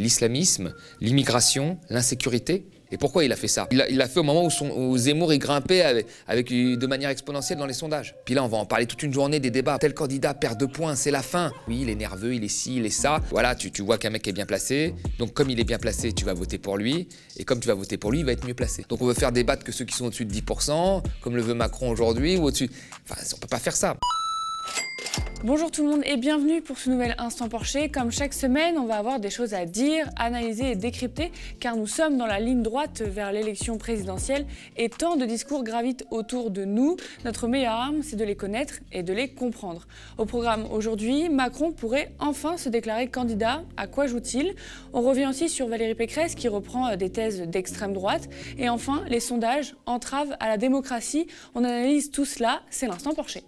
L'islamisme, l'immigration, l'insécurité. Et pourquoi il a fait ça? Il l'a fait au moment où, son, où Zemmour est grimpé avec, de manière exponentielle dans les sondages. Puis là, on va en parler toute une journée des débats. Tel candidat perd deux points, c'est la fin. Oui, il est nerveux, il est ci, il est ça. Voilà, tu, tu vois qu'un mec est bien placé. Donc comme il est bien placé, tu vas voter pour lui. Et comme tu vas voter pour lui, il va être mieux placé. Donc on veut faire débattre que ceux qui sont au-dessus de 10%, comme le veut Macron aujourd'hui, ou au-dessus... Enfin, on peut pas faire ça. Bonjour tout le monde et bienvenue pour ce nouvel Instant Porcher. Comme chaque semaine, on va avoir des choses à dire, analyser et décrypter car nous sommes dans la ligne droite vers l'élection présidentielle et tant de discours gravitent autour de nous. Notre meilleure arme, c'est de les connaître et de les comprendre. Au programme aujourd'hui, Macron pourrait enfin se déclarer candidat. À quoi joue-t-il? On revient aussi sur Valérie Pécresse qui reprend des thèses d'extrême droite. Et enfin, les sondages entravent à la démocratie. On analyse tout cela, c'est l'Instant Porcher.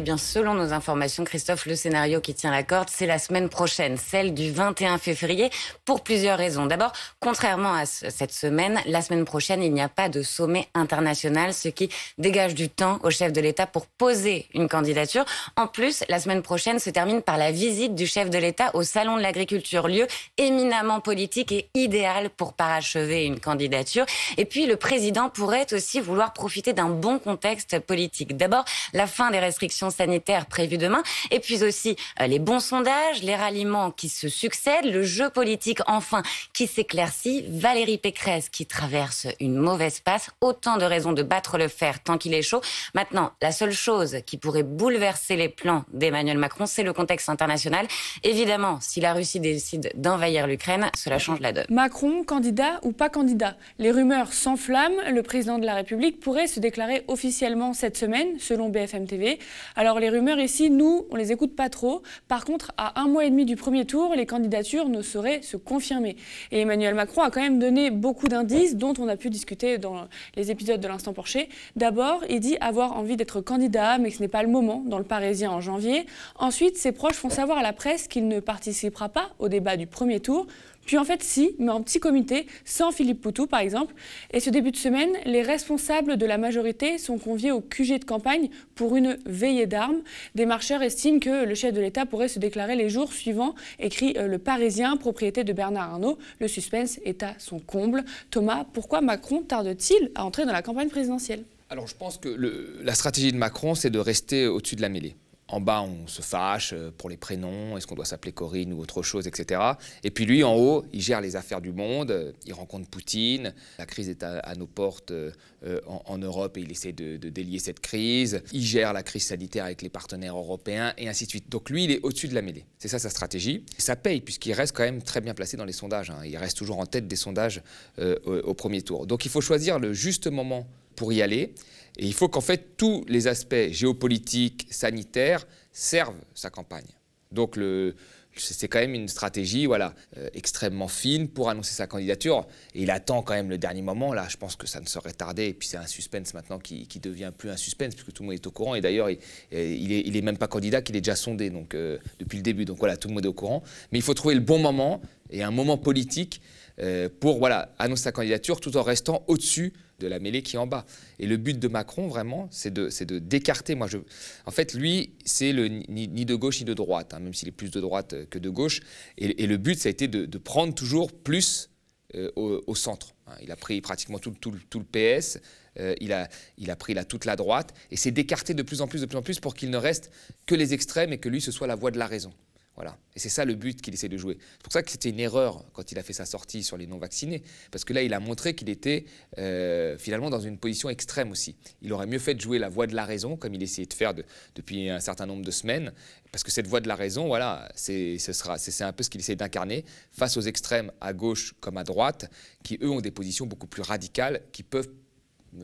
Eh bien, selon nos informations, Christophe, le scénario qui tient la corde, c'est la semaine prochaine, celle du 21 février, pour plusieurs raisons. D'abord, contrairement à cette semaine, la semaine prochaine, il n'y a pas de sommet international, ce qui dégage du temps au chef de l'État pour poser une candidature. En plus, la semaine prochaine se termine par la visite du chef de l'État au Salon de l'Agriculture, lieu éminemment politique et idéal pour parachever une candidature. Et puis, le président pourrait aussi vouloir profiter d'un bon contexte politique. D'abord, la fin des restrictions sanitaire prévue demain, et puis aussi euh, les bons sondages, les ralliements qui se succèdent, le jeu politique enfin qui s'éclaircit, Valérie Pécresse qui traverse une mauvaise passe, autant de raisons de battre le fer tant qu'il est chaud. Maintenant, la seule chose qui pourrait bouleverser les plans d'Emmanuel Macron, c'est le contexte international. Évidemment, si la Russie décide d'envahir l'Ukraine, cela change la donne. Macron, candidat ou pas candidat? Les rumeurs s'enflamment. Le président de la République pourrait se déclarer officiellement cette semaine, selon BFM TV. Alors les rumeurs ici, nous, on les écoute pas trop. Par contre, à un mois et demi du premier tour, les candidatures ne sauraient se confirmer. Et Emmanuel Macron a quand même donné beaucoup d'indices dont on a pu discuter dans les épisodes de l'Instant Porcher. D'abord, il dit avoir envie d'être candidat, mais que ce n'est pas le moment dans le Parisien en janvier. Ensuite, ses proches font savoir à la presse qu'il ne participera pas au débat du premier tour. Puis en fait, si, mais en petit comité, sans Philippe Poutou par exemple. Et ce début de semaine, les responsables de la majorité sont conviés au QG de campagne pour une veillée d'armes. Des marcheurs estiment que le chef de l'État pourrait se déclarer les jours suivants, écrit euh, Le Parisien, propriété de Bernard Arnault. Le suspense est à son comble. Thomas, pourquoi Macron tarde-t-il à entrer dans la campagne présidentielle? Alors je pense que la stratégie de Macron, c'est de rester au-dessus de la mêlée. En bas, on se fâche euh, pour les prénoms, est-ce qu'on doit s'appeler Corinne ou autre chose, etc. Et puis lui, en haut, il gère les affaires du monde, euh, il rencontre Poutine, la crise est à, nos portes euh, en, Europe et il essaie de, délier cette crise, il gère la crise sanitaire avec les partenaires européens et ainsi de suite. Donc lui, il est au-dessus de la mêlée. C'est ça sa stratégie. ça paye puisqu'il reste quand même très bien placé dans les sondages. Hein. Il reste toujours en tête des sondages au premier tour. Donc il faut choisir le juste moment pour y aller. Et il faut qu'en fait tous les aspects géopolitiques, sanitaires servent sa campagne. Donc c'est quand même une stratégie voilà, euh, extrêmement fine pour annoncer sa candidature. Et il attend quand même le dernier moment. Là, je pense que ça ne serait tardé. Et puis c'est un suspense maintenant qui, qui, devient plus un suspense puisque tout le monde est au courant. Et d'ailleurs, il, n'est est, même pas candidat, qu'il est déjà sondé donc, euh, depuis le début. Donc voilà, tout le monde est au courant. Mais il faut trouver le bon moment et un moment politique euh, pour voilà, annoncer sa candidature tout en restant au-dessus de la mêlée qui est en bas. Et le but de Macron, vraiment, c'est de, de d'écarter. Moi, je, en fait, lui, c'est ni, de gauche ni de droite, hein, même s'il est plus de droite que de gauche. Et, le but, ça a été de, prendre toujours plus euh, au, centre. Hein. Il a pris pratiquement tout, tout, tout le PS, euh, il, a, il a pris là, toute la droite, et c'est d'écarter de plus en plus, de plus en plus, pour qu'il ne reste que les extrêmes et que lui, ce soit la voie de la raison. Voilà. Et c'est ça le but qu'il essaie de jouer. C'est pour ça que c'était une erreur quand il a fait sa sortie sur les non-vaccinés, parce que là, il a montré qu'il était euh, finalement dans une position extrême aussi. Il aurait mieux fait de jouer la voie de la raison, comme il essayait de faire depuis un certain nombre de semaines, parce que cette voie de la raison, voilà, c'est un peu ce qu'il essaie d'incarner face aux extrêmes à gauche comme à droite, qui eux ont des positions beaucoup plus radicales, qui peuvent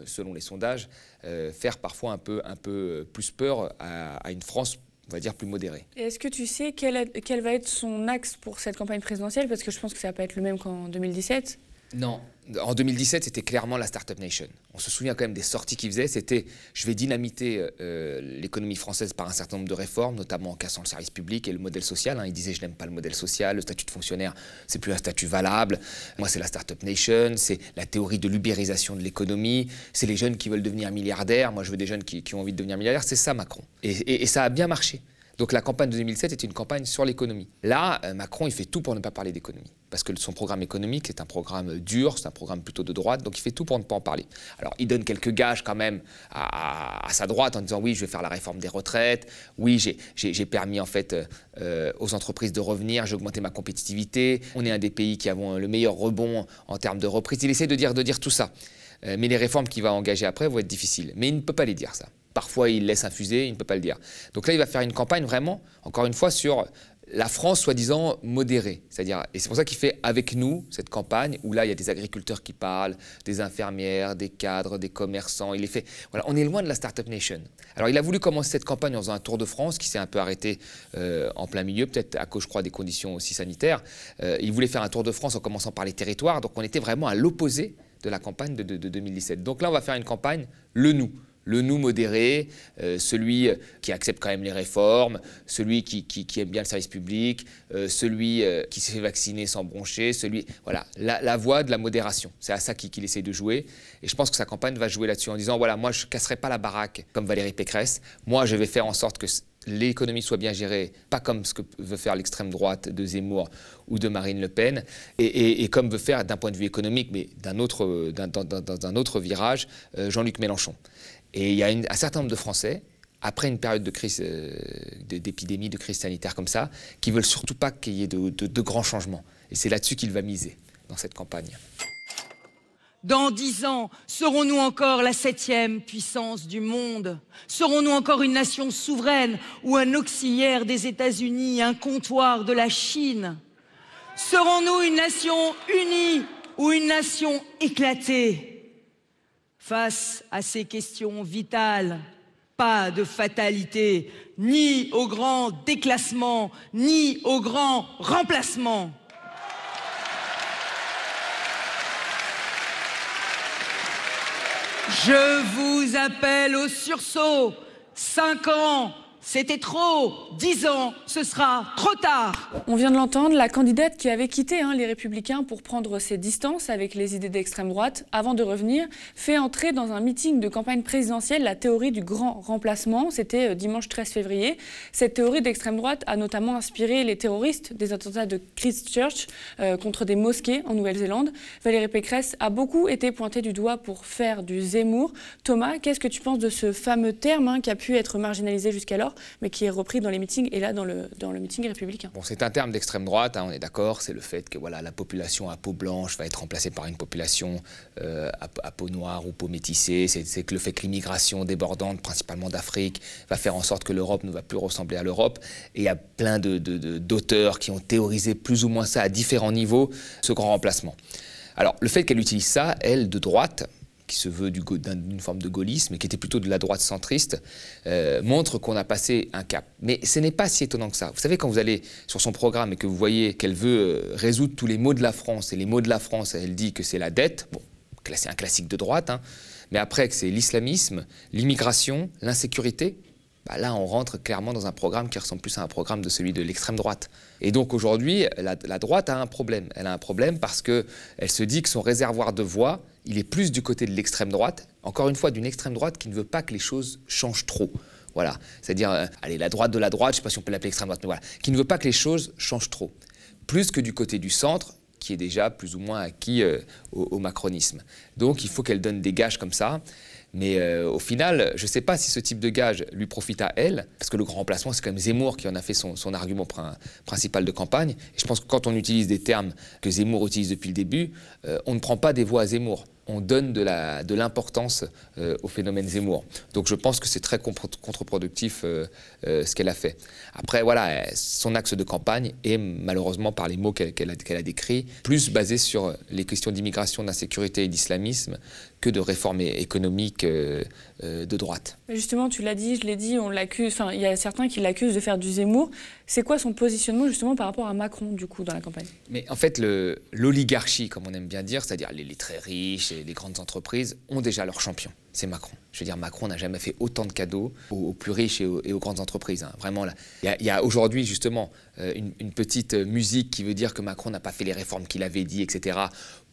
selon les sondages, euh, faire parfois un peu, un peu plus peur à, à une France on va dire, plus modéré. Est-ce que tu sais quel, va être son axe pour cette campagne présidentielle? Parce que je pense que ça va pas être le même qu'en 2017. Non. En 2017, c'était clairement la Startup Nation. On se souvient quand même des sorties qu'il faisait. C'était je vais dynamiter euh, l'économie française par un certain nombre de réformes, notamment en cassant le service public et le modèle social. Hein. Il disait je n'aime pas le modèle social, le statut de fonctionnaire, c'est plus un statut valable. Moi, c'est la Startup Nation, c'est la théorie de l'ubérisation de l'économie, c'est les jeunes qui veulent devenir milliardaires. Moi, je veux des jeunes qui, ont envie de devenir milliardaires. C'est ça, Macron. Et, et ça a bien marché. Donc la campagne de 2007 était une campagne sur l'économie. Là, euh, Macron, il fait tout pour ne pas parler d'économie. Parce que son programme économique est un programme dur, c'est un programme plutôt de droite, donc il fait tout pour ne pas en parler. Alors il donne quelques gages quand même à, sa droite en disant oui, je vais faire la réforme des retraites, oui, j'ai permis en fait euh, aux entreprises de revenir, j'ai augmenté ma compétitivité, on est un des pays qui avons le meilleur rebond en termes de reprise. Il essaie de dire, de dire tout ça. Euh, mais les réformes qu'il va engager après vont être difficiles. Mais il ne peut pas les dire ça. Parfois, il laisse infuser, il ne peut pas le dire. Donc là, il va faire une campagne vraiment, encore une fois, sur la France soi-disant modérée. C'est-à-dire, et c'est pour ça qu'il fait avec nous cette campagne où là, il y a des agriculteurs qui parlent, des infirmières, des cadres, des commerçants. Il est fait. Voilà, on est loin de la Startup Nation. Alors, il a voulu commencer cette campagne en faisant un tour de France qui s'est un peu arrêté euh, en plein milieu, peut-être à cause, je crois, des conditions aussi sanitaires. Euh, il voulait faire un tour de France en commençant par les territoires. Donc, on était vraiment à l'opposé de la campagne de, 2017. Donc là, on va faire une campagne le nous le nous modéré, euh, celui qui accepte quand même les réformes, celui qui, aime bien le service public, euh, celui euh, qui s'est fait vacciner sans broncher, celui voilà la, voie de la modération. C'est à ça qu'il essaie de jouer. Et je pense que sa campagne va jouer là-dessus en disant voilà moi je casserai pas la baraque comme Valérie Pécresse. Moi je vais faire en sorte que l'économie soit bien gérée, pas comme ce que veut faire l'extrême droite de Zemmour ou de Marine Le Pen, et, comme veut faire d'un point de vue économique, mais d'un autre, d'un, autre virage, euh, Jean-Luc Mélenchon. Et il y a un certain nombre de Français, après une période euh, d'épidémie, de crise sanitaire comme ça, qui veulent surtout pas qu'il y ait de grands changements. Et c'est là-dessus qu'il va miser dans cette campagne. Dans dix ans, serons-nous encore la septième puissance du monde? Serons-nous encore une nation souveraine ou un auxiliaire des États-Unis, un comptoir de la Chine? Serons-nous une nation unie ou une nation éclatée? Face à ces questions vitales, pas de fatalité, ni au grand déclassement, ni au grand remplacement. Je vous appelle au sursaut. Cinq ans, c'était trop. Dix ans, ce sera trop tard. On vient de l'entendre, la candidate qui avait quitté hein, les Républicains pour prendre ses distances avec les idées d'extrême droite, avant de revenir, fait entrer dans un meeting de campagne présidentielle la théorie du grand remplacement. C'était euh, dimanche 13 février. Cette théorie d'extrême droite a notamment inspiré les terroristes des attentats de Christchurch euh, contre des mosquées en Nouvelle-Zélande. Valérie Pécresse a beaucoup été pointée du doigt pour faire du Zemmour. Thomas, qu'est-ce que tu penses de ce fameux terme hein, qui a pu être marginalisé jusqu'alors? Mais qui est repris dans les meetings et là dans le, dans le meeting républicain. Bon, c'est un terme d'extrême droite, hein, on est d'accord, c'est le fait que voilà, la population à peau blanche va être remplacée par une population euh, à, peau noire ou peau métissée, c'est que le fait que l'immigration débordante, principalement d'Afrique, va faire en sorte que l'Europe ne va plus ressembler à l'Europe. Et il y a plein d'auteurs de, qui ont théorisé plus ou moins ça à différents niveaux, ce grand remplacement. Alors, le fait qu'elle utilise ça, elle, de droite, qui se veut d'une forme de gaullisme, et qui était plutôt de la droite centriste, euh, montre qu'on a passé un cap. Mais ce n'est pas si étonnant que ça. Vous savez, quand vous allez sur son programme et que vous voyez qu'elle veut euh, résoudre tous les maux de la France, et les maux de la France, elle dit que c'est la dette, bon, c'est un classique de droite, hein, mais après que c'est l'islamisme, l'immigration, l'insécurité, bah là, on rentre clairement dans un programme qui ressemble plus à un programme de celui de l'extrême droite. Et donc aujourd'hui, la, droite a un problème. Elle a un problème parce qu'elle se dit que son réservoir de voix, il est plus du côté de l'extrême droite, encore une fois d'une extrême droite qui ne veut pas que les choses changent trop. Voilà, c'est-à-dire, euh, allez, la droite de la droite, je ne sais pas si on peut l'appeler extrême droite, mais voilà, qui ne veut pas que les choses changent trop. Plus que du côté du centre, qui est déjà plus ou moins acquis euh, au, macronisme. Donc il faut qu'elle donne des gages comme ça. Mais euh, au final, je ne sais pas si ce type de gage lui profite à elle, parce que le grand remplacement, c'est quand même Zemmour qui en a fait son, argument principal de campagne. Et je pense que quand on utilise des termes que Zemmour utilise depuis le début, euh, on ne prend pas des voix à Zemmour on donne de l'importance euh, au phénomène Zemmour. Donc je pense que c'est très contre-productif euh, euh, ce qu'elle a fait. Après, voilà, son axe de campagne est malheureusement, par les mots qu'elle a, décrits, plus basé sur les questions d'immigration, d'insécurité et d'islamisme que de réformes économiques de droite. Justement, tu l'as dit, je l'ai dit, on l'accuse, enfin, il y a certains qui l'accusent de faire du Zemmour. C'est quoi son positionnement justement par rapport à Macron, du coup, dans la campagne? Mais en fait, l'oligarchie, comme on aime bien dire, c'est-à-dire les, les très riches, les grandes entreprises ont déjà leur champion. C'est Macron. Je veux dire, Macron n'a jamais fait autant de cadeaux aux, plus riches et aux, grandes entreprises. Hein. Vraiment, il y a, aujourd'hui justement euh, une, petite musique qui veut dire que Macron n'a pas fait les réformes qu'il avait dit, etc.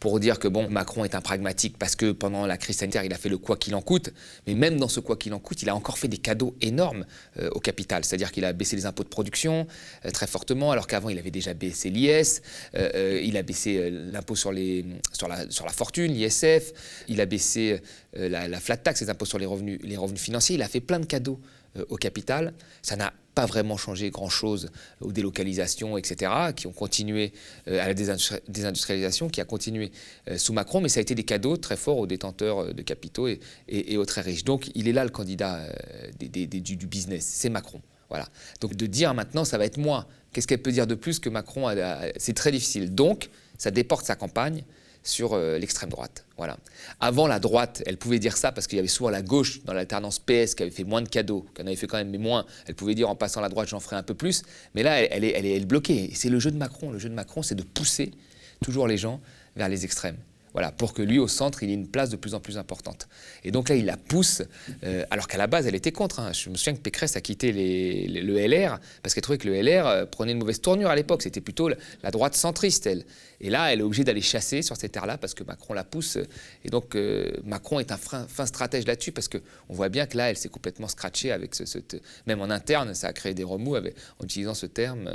pour dire que bon, Macron est un pragmatique parce que pendant la crise sanitaire, il a fait le quoi qu'il en coûte. Mais même dans ce quoi qu'il en coûte, il a encore fait des cadeaux énormes euh, au capital. C'est-à-dire qu'il a baissé les impôts de production euh, très fortement, alors qu'avant, il avait déjà baissé l'IS, euh, il a baissé l'impôt sur, sur, la, sur la fortune, l'ISF, il a baissé la, la, flat tax, les impôts sur les revenus, les revenus financiers. Il a fait plein de cadeaux au capital. Ça n'a pas vraiment changé grand-chose aux délocalisations, etc., qui ont continué euh, à la désindustrialisation, qui a continué euh, sous Macron, mais ça a été des cadeaux très forts aux détenteurs euh, de capitaux et, aux très riches. Donc il est là le candidat du, business, c'est Macron. Voilà. Donc de dire maintenant, ça va être moi, qu'est-ce qu'elle peut dire de plus que Macron C'est très difficile. Donc ça déporte sa campagne sur euh, l'extrême droite. Voilà. Avant, la droite, elle pouvait dire ça parce qu'il y avait souvent la gauche dans l'alternance PS qui avait fait moins de cadeaux, qui en avait fait quand même mais moins. Elle pouvait dire en passant la droite, j'en ferai un peu plus. Mais là, elle, est, elle est bloquée. C'est le jeu de Macron. Le jeu de Macron, c'est de pousser toujours les gens vers les extrêmes. Voilà, pour que lui, au centre, il ait une place de plus en plus importante. Et donc là, il la pousse, euh, alors qu'à la base, elle était contre. Hein. Je me souviens que Pécresse a quitté le LR parce qu'elle trouvait que le LR euh, prenait une mauvaise tournure à l'époque. C'était plutôt la, droite centriste, elle. Et là, elle est obligée d'aller chasser sur ces terres-là parce que Macron la pousse. Et donc, euh, Macron est un fin, stratège là-dessus parce qu'on voit bien que là, elle s'est complètement scratchée avec ce, Même en interne, ça a créé des remous en utilisant ce terme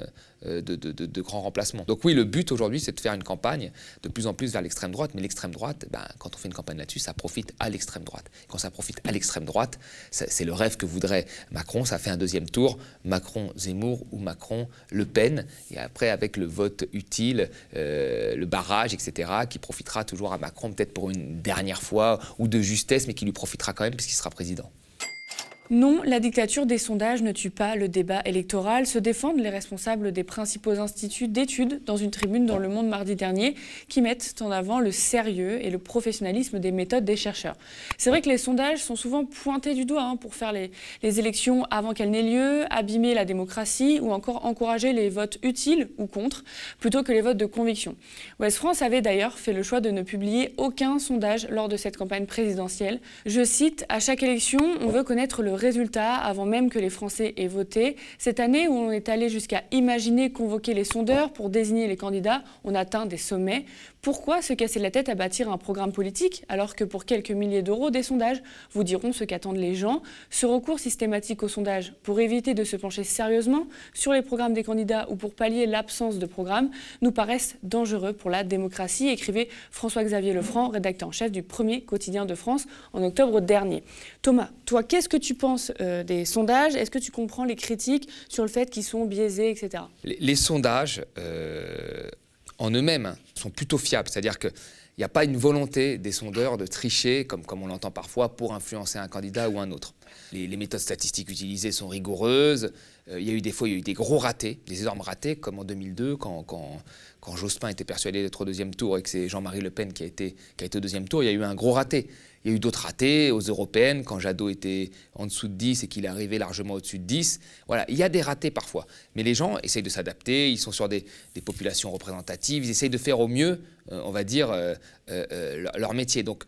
de, de, de, grand remplacement. Donc oui, le but aujourd'hui, c'est de faire une campagne de plus en plus vers l'extrême droite, mais l'extrême droite, ben, quand on fait une campagne là-dessus, ça profite à l'extrême droite. Quand ça profite à l'extrême droite, c'est le rêve que voudrait Macron. Ça fait un deuxième tour, Macron-Zemmour ou Macron-Le Pen. Et après, avec le vote utile, euh, le barrage, etc., qui profitera toujours à Macron, peut-être pour une dernière fois, ou de justesse, mais qui lui profitera quand même puisqu'il sera président. Non, la dictature des sondages ne tue pas le débat électoral, se défendent les responsables des principaux instituts d'études dans une tribune dans Le Monde mardi dernier qui mettent en avant le sérieux et le professionnalisme des méthodes des chercheurs. C'est vrai que les sondages sont souvent pointés du doigt hein, pour faire les, élections avant qu'elles n'aient lieu, abîmer la démocratie ou encore encourager les votes utiles ou contre plutôt que les votes de conviction. Ouest France avait d'ailleurs fait le choix de ne publier aucun sondage lors de cette campagne présidentielle. Je cite, à chaque élection, on veut connaître le résultats avant même que les Français aient voté. Cette année où on est allé jusqu'à imaginer convoquer les sondeurs pour désigner les candidats, on atteint des sommets. Pourquoi se casser la tête à bâtir un programme politique alors que pour quelques milliers d'euros, des sondages vous diront ce qu'attendent les gens Ce recours systématique aux sondages pour éviter de se pencher sérieusement sur les programmes des candidats ou pour pallier l'absence de programme nous paraissent dangereux pour la démocratie, écrivait François-Xavier Lefranc, rédacteur en chef du premier quotidien de France en octobre dernier. Thomas, toi, qu'est-ce que tu penses euh, des sondages? Est-ce que tu comprends les critiques sur le fait qu'ils sont biaisés, etc. Les, sondages... Euh, en eux-mêmes sont plutôt fiables. C'est-à-dire qu'il n'y a pas une volonté des sondeurs de tricher, comme, comme on l'entend parfois, pour influencer un candidat ou un autre. Les, méthodes statistiques utilisées sont rigoureuses. Euh, il y a eu des fois, il y a eu des gros ratés, des énormes ratés, comme en 2002, quand, quand, quand Jospin était persuadé d'être au deuxième tour et que c'est Jean-Marie Le Pen qui a, été, qui a été au deuxième tour. Il y a eu un gros raté. Il y a eu d'autres ratés aux européennes, quand Jadot était en dessous de 10 et qu'il est arrivé largement au-dessus de 10. Voilà, il y a des ratés parfois. Mais les gens essayent de s'adapter, ils sont sur des, populations représentatives, ils essayent de faire au mieux, euh, on va dire, euh, leur métier. Donc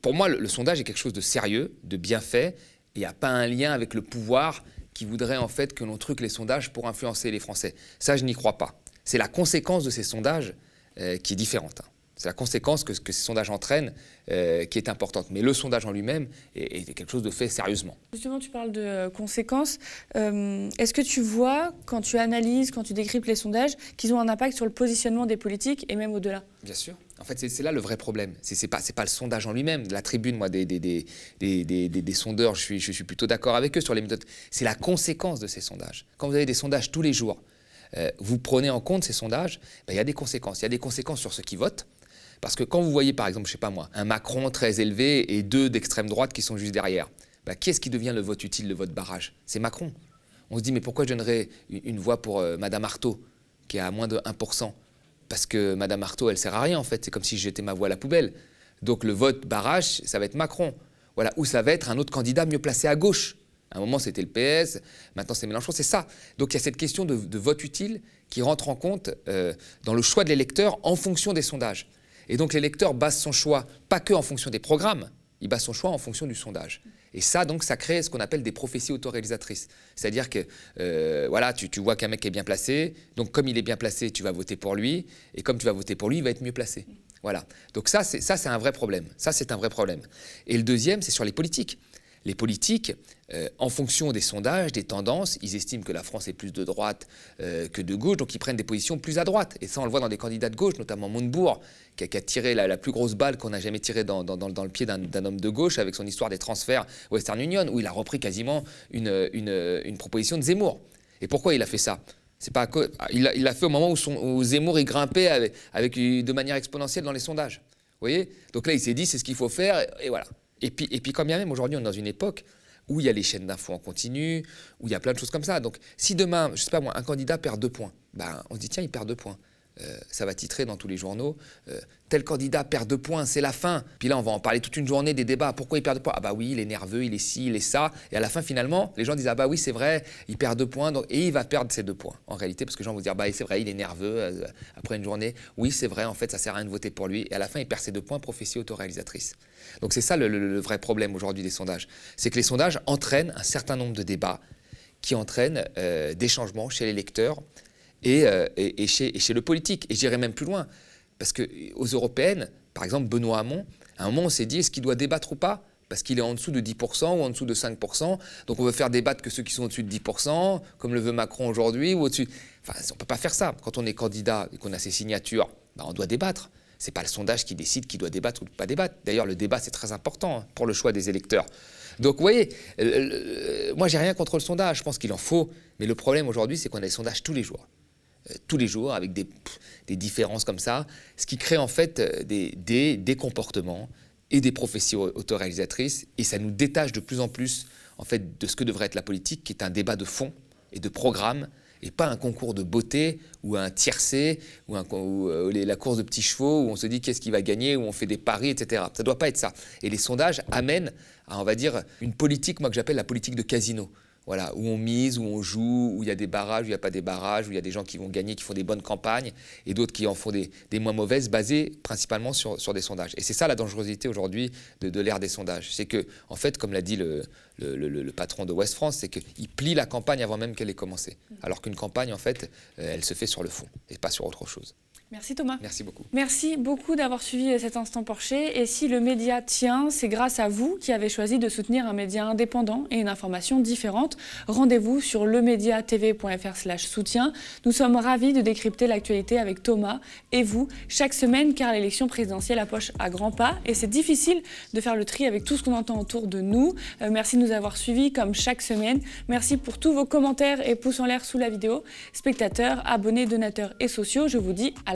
pour moi, le, sondage est quelque chose de sérieux, de bien fait. Il n'y a pas un lien avec le pouvoir qui voudrait en fait que l'on truque les sondages pour influencer les Français. Ça, je n'y crois pas. C'est la conséquence de ces sondages qui est différente. Hein. C'est la conséquence que, que, ces sondages entraînent euh, qui est importante. Mais le sondage en lui-même est, quelque chose de fait sérieusement. Justement, tu parles de euh, conséquences. Euh, est-ce que tu vois, quand tu analyses, quand tu décryptes les sondages, qu'ils ont un impact sur le positionnement des politiques et même au-delà? Bien sûr. En fait, c'est là le vrai problème. Ce n'est pas, pas le sondage en lui-même. La tribune, moi, des, des, des, des sondeurs, je suis, je suis plutôt d'accord avec eux sur les méthodes. C'est la conséquence de ces sondages. Quand vous avez des sondages tous les jours, vous prenez en compte ces sondages, ben, il y a des conséquences. Il y a des conséquences sur ceux qui votent, parce que quand vous voyez, par exemple, je sais pas moi, un Macron très élevé et deux d'extrême droite qui sont juste derrière, bah, qui est-ce qui devient le vote utile, le vote barrage? C'est Macron. On se dit, mais pourquoi je donnerais une voix pour euh, Madame Artaud, qui est à moins de 1% Parce que Madame Artaud, elle sert à rien, en fait. C'est comme si j'étais ma voix à la poubelle. Donc le vote barrage, ça va être Macron. Voilà. Ou ça va être un autre candidat mieux placé à gauche. À un moment, c'était le PS, maintenant c'est Mélenchon, c'est ça. Donc il y a cette question de, vote utile qui rentre en compte euh, dans le choix de l'électeur en fonction des sondages. Et donc l'électeur base son choix pas que en fonction des programmes, il base son choix en fonction du sondage. Et ça, donc, ça crée ce qu'on appelle des prophéties autoréalisatrices. C'est-à-dire que, euh, voilà, tu, vois qu'un mec est bien placé, donc comme il est bien placé, tu vas voter pour lui, et comme tu vas voter pour lui, il va être mieux placé. Voilà. Donc ça, c'est un vrai problème. Ça, c'est un vrai problème. Et le deuxième, c'est sur les politiques. Les politiques, euh, en fonction des sondages, des tendances, ils estiment que la France est plus de droite euh, que de gauche, donc ils prennent des positions plus à droite. Et ça, on le voit dans des candidats de gauche, notamment Montebourg, qui a, tiré la, plus grosse balle qu'on n'a jamais tirée dans, le pied d'un homme de gauche avec son histoire des transferts Western Union, où il a repris quasiment une, proposition de Zemmour. Et pourquoi il a fait ça? C'est pas il l'a fait au moment où, Zemmour est grimpé avec, de manière exponentielle dans les sondages. Vous voyez? Donc là, il s'est dit, c'est ce qu'il faut faire, et, voilà. Et puis, et puis, quand bien même, aujourd'hui, on est dans une époque où il y a les chaînes d'infos en continu, où il y a plein de choses comme ça. Donc, si demain, je sais pas moi, un candidat perd deux points, ben, on se dit, tiens, il perd deux points. Euh, ça va titrer dans tous les journaux. Euh, tel candidat perd deux points, c'est la fin. Puis là, on va en parler toute une journée des débats. Pourquoi il perd deux points? Ah bah oui, il est nerveux, il est ci, il est ça. Et à la fin, finalement, les gens disent Ah bah oui, c'est vrai, il perd deux points. Et il va perdre ces deux points, en réalité, parce que les gens vont dire Bah c'est vrai, il est nerveux euh, après une journée. Oui, c'est vrai, en fait, ça sert à rien de voter pour lui. Et à la fin, il perd ses deux points, prophétie autoréalisatrice. Donc c'est ça le vrai problème aujourd'hui des sondages. C'est que les sondages entraînent un certain nombre de débats qui entraînent des changements chez les lecteurs euh, et, chez, le politique. Et j'irai même plus loin. Parce qu'aux européennes, par exemple, Benoît Hamon, à un moment, on s'est dit est-ce qu'il doit débattre ou pas? Parce qu'il est en dessous de 10% ou en dessous de 5%. Donc on veut faire débattre que ceux qui sont au-dessus de 10%, comme le veut Macron aujourd'hui, ou au-dessus. Enfin, on ne peut pas faire ça. Quand on est candidat et qu'on a ses signatures, bah, on doit débattre. Ce n'est pas le sondage qui décide qui doit débattre ou pas débattre. D'ailleurs, le débat, c'est très important hein, pour le choix des électeurs. Donc, vous voyez, moi, j'ai rien contre le sondage. Je pense qu'il en faut. Mais le problème aujourd'hui, c'est qu'on a des sondages tous les jours. Euh, tous les jours avec des, différences comme ça, ce qui crée en fait euh, des, des, comportements et des professions autoréalisatrices, et ça nous détache de plus en plus en fait de ce que devrait être la politique, qui est un débat de fond et de programme, et pas un concours de beauté ou un tiercé ou, un, euh, la course de petits chevaux où on se dit qu'est-ce qui va gagner, où on fait des paris, etc. Ça ne doit pas être ça. Et les sondages amènent à, on va dire, une politique, moi que j'appelle la politique de casino voilà, où on mise, où on joue, où il y a des barrages, où il n'y a pas des barrages, où il y a des gens qui vont gagner, qui font des bonnes campagnes, et d'autres qui en font des, moins mauvaises, basées principalement sur, des sondages. Et c'est ça la dangerosité aujourd'hui de, l'ère des sondages. C'est que, en fait, comme l'a dit le, patron de West France, c'est qu'il plie la campagne avant même qu'elle ait commencé. Alors qu'une campagne, en fait, euh, elle se fait sur le fond, et pas sur autre chose. Merci Thomas. Merci beaucoup. Merci beaucoup d'avoir suivi cet instant Porcher. Et si le média tient, c'est grâce à vous qui avez choisi de soutenir un média indépendant et une information différente. Rendez-vous sur lemediatv.fr soutien. Nous sommes ravis de décrypter l'actualité avec Thomas et vous chaque semaine car l'élection présidentielle approche à grands pas et c'est difficile de faire le tri avec tout ce qu'on entend autour de nous. Euh, merci de nous avoir suivis comme chaque semaine. Merci pour tous vos commentaires et pouces en l'air sous la vidéo. Spectateurs, abonnés, donateurs et sociaux, je vous dis à